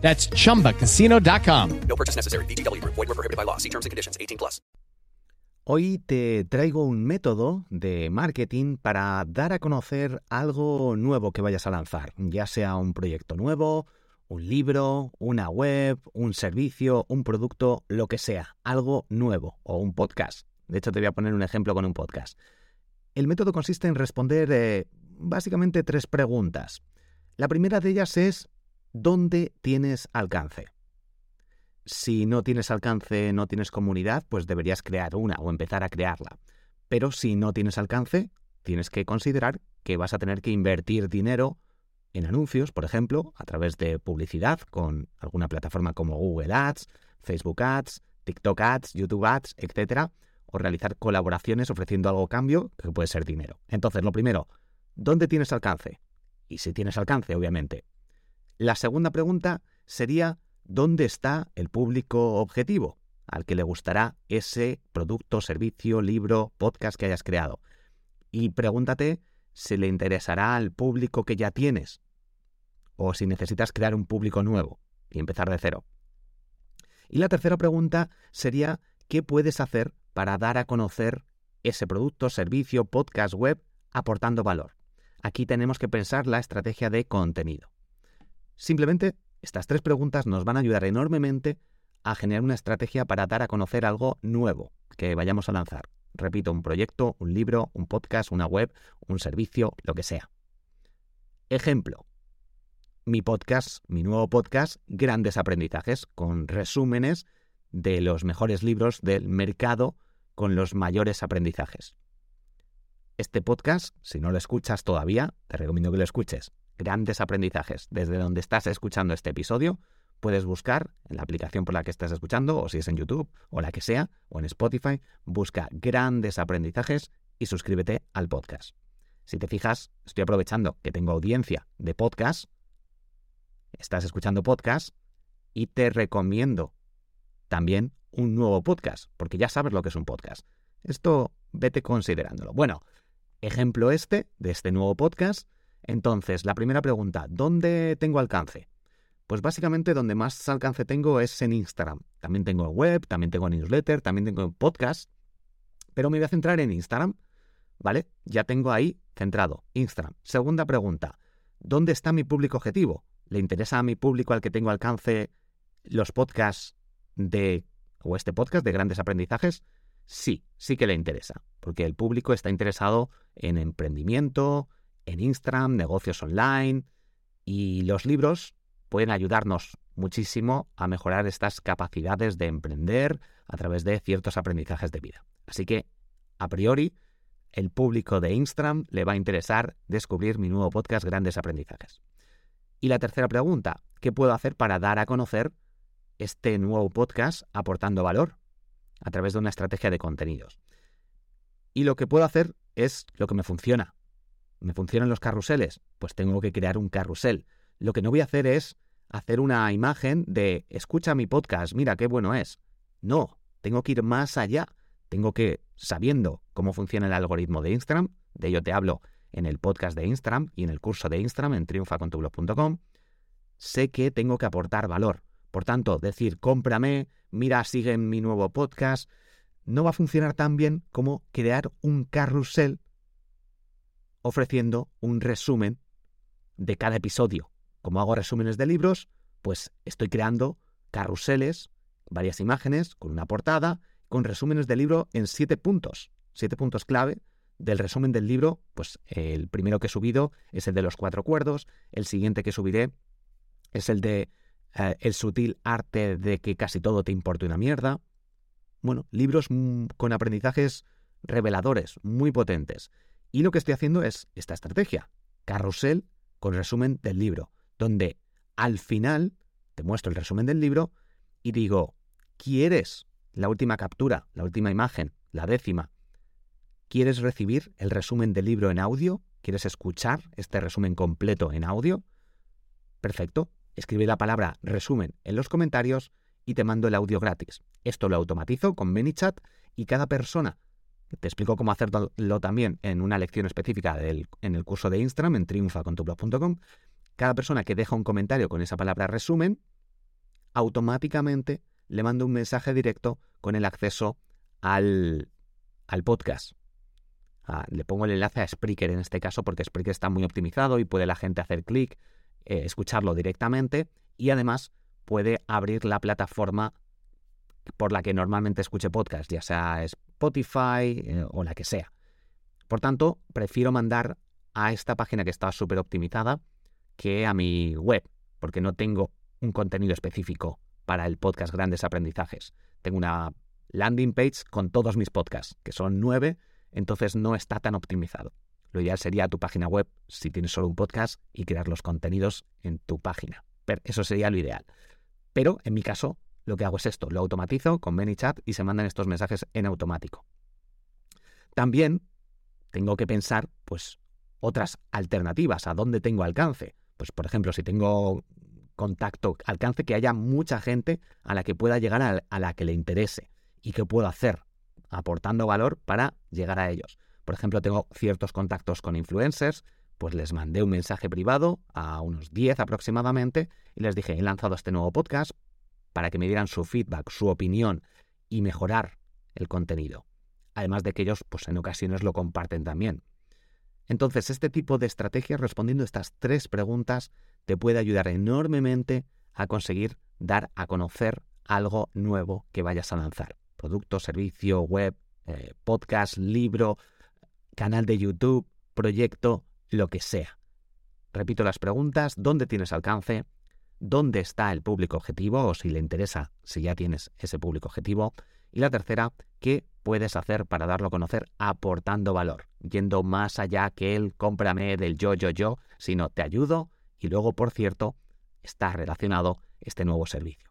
That's chumbacasino.com. No purchase necessary. VGW Group. Void were prohibited by law. See terms and conditions. 18 plus. Hoy te traigo un método de marketing para dar a conocer algo nuevo que vayas a lanzar, ya sea un proyecto nuevo, un libro, una web, un servicio, un producto, lo que sea, algo nuevo o un podcast. De hecho, te voy a poner un ejemplo con un podcast. El método consiste en responder eh, básicamente tres preguntas. La primera de ellas es ¿dónde tienes alcance? Si no tienes alcance, no tienes comunidad, pues deberías crear una o empezar a crearla. Pero si no tienes alcance, tienes que considerar que vas a tener que invertir dinero en anuncios, por ejemplo, a través de publicidad con alguna plataforma como Google Ads, Facebook Ads, TikTok Ads, YouTube Ads, etc. O realizar colaboraciones ofreciendo algo a cambio, que puede ser dinero. Entonces, lo primero, ¿dónde tienes alcance? Y si tienes alcance, obviamente. La segunda pregunta sería, ¿dónde está el público objetivo al que le gustará ese producto, servicio, libro, podcast que hayas creado? Y pregúntate si le interesará al público que ya tienes o si necesitas crear un público nuevo y empezar de cero. Y la tercera pregunta sería, ¿qué puedes hacer para dar a conocer ese producto, servicio, podcast, web, aportando valor? Aquí tenemos que pensar la estrategia de contenido. Simplemente estas tres preguntas nos van a ayudar enormemente a generar una estrategia para dar a conocer algo nuevo que vayamos a lanzar. Repito, un proyecto, un libro, un podcast, una web, un servicio, lo que sea. Ejemplo. Mi podcast, mi nuevo podcast, Grandes Aprendizajes, con resúmenes de los mejores libros del mercado con los mayores aprendizajes. Este podcast, si no lo escuchas todavía, te recomiendo que lo escuches. Grandes aprendizajes. Desde donde estás escuchando este episodio, puedes buscar en la aplicación por la que estás escuchando, o si es en YouTube, o la que sea, o en Spotify, busca grandes aprendizajes y suscríbete al podcast. Si te fijas, estoy aprovechando que tengo audiencia de podcast, estás escuchando podcast y te recomiendo también un nuevo podcast, porque ya sabes lo que es un podcast. Esto vete considerándolo. Bueno, ejemplo este de este nuevo podcast. Entonces, la primera pregunta, ¿dónde tengo alcance? Pues básicamente donde más alcance tengo es en Instagram. También tengo web, también tengo newsletter, también tengo podcast. Pero me voy a centrar en Instagram, ¿vale? Ya tengo ahí centrado Instagram. Segunda pregunta, ¿dónde está mi público objetivo? ¿Le interesa a mi público al que tengo alcance los podcasts de o este podcast de grandes aprendizajes? Sí, sí que le interesa, porque el público está interesado en emprendimiento, en Instagram, negocios online y los libros pueden ayudarnos muchísimo a mejorar estas capacidades de emprender a través de ciertos aprendizajes de vida. Así que, a priori, el público de Instagram le va a interesar descubrir mi nuevo podcast Grandes Aprendizajes. Y la tercera pregunta, ¿qué puedo hacer para dar a conocer este nuevo podcast aportando valor a través de una estrategia de contenidos? Y lo que puedo hacer es lo que me funciona. ¿Me funcionan los carruseles? Pues tengo que crear un carrusel. Lo que no voy a hacer es hacer una imagen de escucha mi podcast, mira qué bueno es. No, tengo que ir más allá. Tengo que, sabiendo cómo funciona el algoritmo de Instagram, de ello te hablo en el podcast de Instagram y en el curso de Instagram en triunfacontublog.com, sé que tengo que aportar valor. Por tanto, decir cómprame, mira, sigue mi nuevo podcast, no va a funcionar tan bien como crear un carrusel ofreciendo un resumen de cada episodio. Como hago resúmenes de libros, pues estoy creando carruseles, varias imágenes con una portada con resúmenes del libro en siete puntos, siete puntos clave del resumen del libro, pues el primero que he subido es el de los cuatro cuerdos, el siguiente que subiré es el de eh, El sutil arte de que casi todo te importe una mierda. Bueno, libros mm, con aprendizajes reveladores, muy potentes. Y lo que estoy haciendo es esta estrategia, carrusel con resumen del libro, donde al final te muestro el resumen del libro y digo, ¿quieres la última captura, la última imagen, la décima? ¿Quieres recibir el resumen del libro en audio? ¿Quieres escuchar este resumen completo en audio? Perfecto. Escribe la palabra resumen en los comentarios y te mando el audio gratis. Esto lo automatizo con ManyChat y cada persona, te explico cómo hacerlo también en una lección específica en el curso de Instagram en triunfacontublog.com, cada persona que deja un comentario con esa palabra resumen, automáticamente le mando un mensaje directo con el acceso al, al podcast. Ah, le pongo el enlace a Spreaker en este caso porque Spreaker está muy optimizado y puede la gente hacer clic, eh, escucharlo directamente y además puede abrir la plataforma por la que normalmente escuche podcast, ya sea Spotify eh, o la que sea. Por tanto, prefiero mandar a esta página que está súper optimizada que a mi web, porque no tengo un contenido específico para el podcast Grandes Aprendizajes. Tengo una landing page con todos mis podcasts, que son nueve, entonces no está tan optimizado. Lo ideal sería tu página web si tienes solo un podcast y crear los contenidos en tu página. Eso sería lo ideal. Pero en mi caso, lo que hago es esto, lo automatizo con ManyChat y se mandan estos mensajes en automático. También tengo que pensar, pues, otras alternativas, a dónde tengo alcance. Pues, por ejemplo, si tengo contacto, alcance que haya mucha gente a la que pueda llegar a, a la que le interese y qué puedo hacer aportando valor para llegar a ellos. Por ejemplo, tengo ciertos contactos con influencers, pues les mandé un mensaje privado a unos 10 aproximadamente y les dije, he lanzado este nuevo podcast para que me dieran su feedback, su opinión y mejorar el contenido. Además de que ellos, pues en ocasiones lo comparten también. Entonces, este tipo de estrategia, respondiendo estas tres preguntas, te puede ayudar enormemente a conseguir dar a conocer algo nuevo que vayas a lanzar producto, servicio, web, eh, podcast, libro, canal de YouTube, proyecto, lo que sea. Repito las preguntas, ¿dónde tienes alcance? ¿Dónde está el público objetivo? O si le interesa, si ya tienes ese público objetivo. Y la tercera, ¿qué puedes hacer para darlo a conocer aportando valor? Yendo más allá que el cómprame del yo, yo, yo, sino te ayudo y luego, por cierto, está relacionado este nuevo servicio.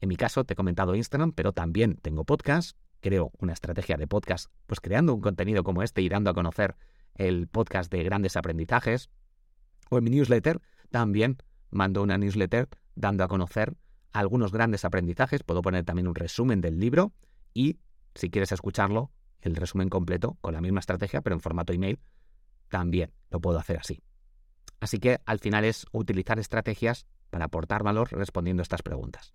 En mi caso, te he comentado Instagram, pero también tengo podcast. Creo una estrategia de podcast, pues creando un contenido como este y dando a conocer el podcast de grandes aprendizajes. O en mi newsletter, también mando una newsletter dando a conocer algunos grandes aprendizajes. Puedo poner también un resumen del libro y, si quieres escucharlo, el resumen completo con la misma estrategia, pero en formato email, también lo puedo hacer así. Así que al final es utilizar estrategias para aportar valor respondiendo estas preguntas.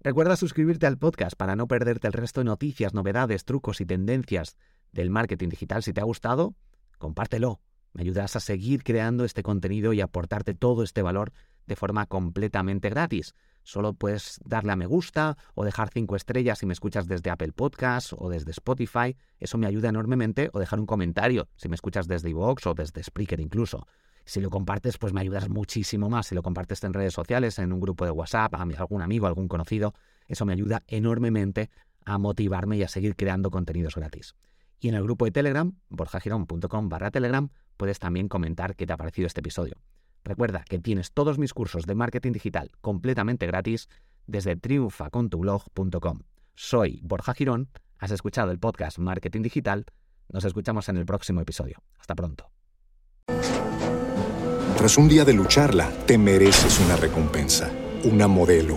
Recuerda suscribirte al podcast para no perderte el resto de noticias, novedades, trucos y tendencias del marketing digital. Si te ha gustado, compártelo. Me ayudarás a seguir creando este contenido y aportarte todo este valor de forma completamente gratis. Solo puedes darle a me gusta o dejar cinco estrellas si me escuchas desde Apple Podcasts o desde Spotify. Eso me ayuda enormemente. O dejar un comentario si me escuchas desde iVoox o desde Spreaker incluso. Si lo compartes, pues me ayudas muchísimo más. Si lo compartes en redes sociales, en un grupo de WhatsApp, a algún amigo, algún conocido, eso me ayuda enormemente a motivarme y a seguir creando contenidos gratis. Y en el grupo de Telegram, borjagirón.com barra Telegram, puedes también comentar qué te ha parecido este episodio. Recuerda que tienes todos mis cursos de marketing digital completamente gratis desde triunfacontublog.com. Soy Borja Girón, has escuchado el podcast Marketing Digital, nos escuchamos en el próximo episodio. Hasta pronto. Tras un día de lucharla, te mereces una recompensa, una modelo,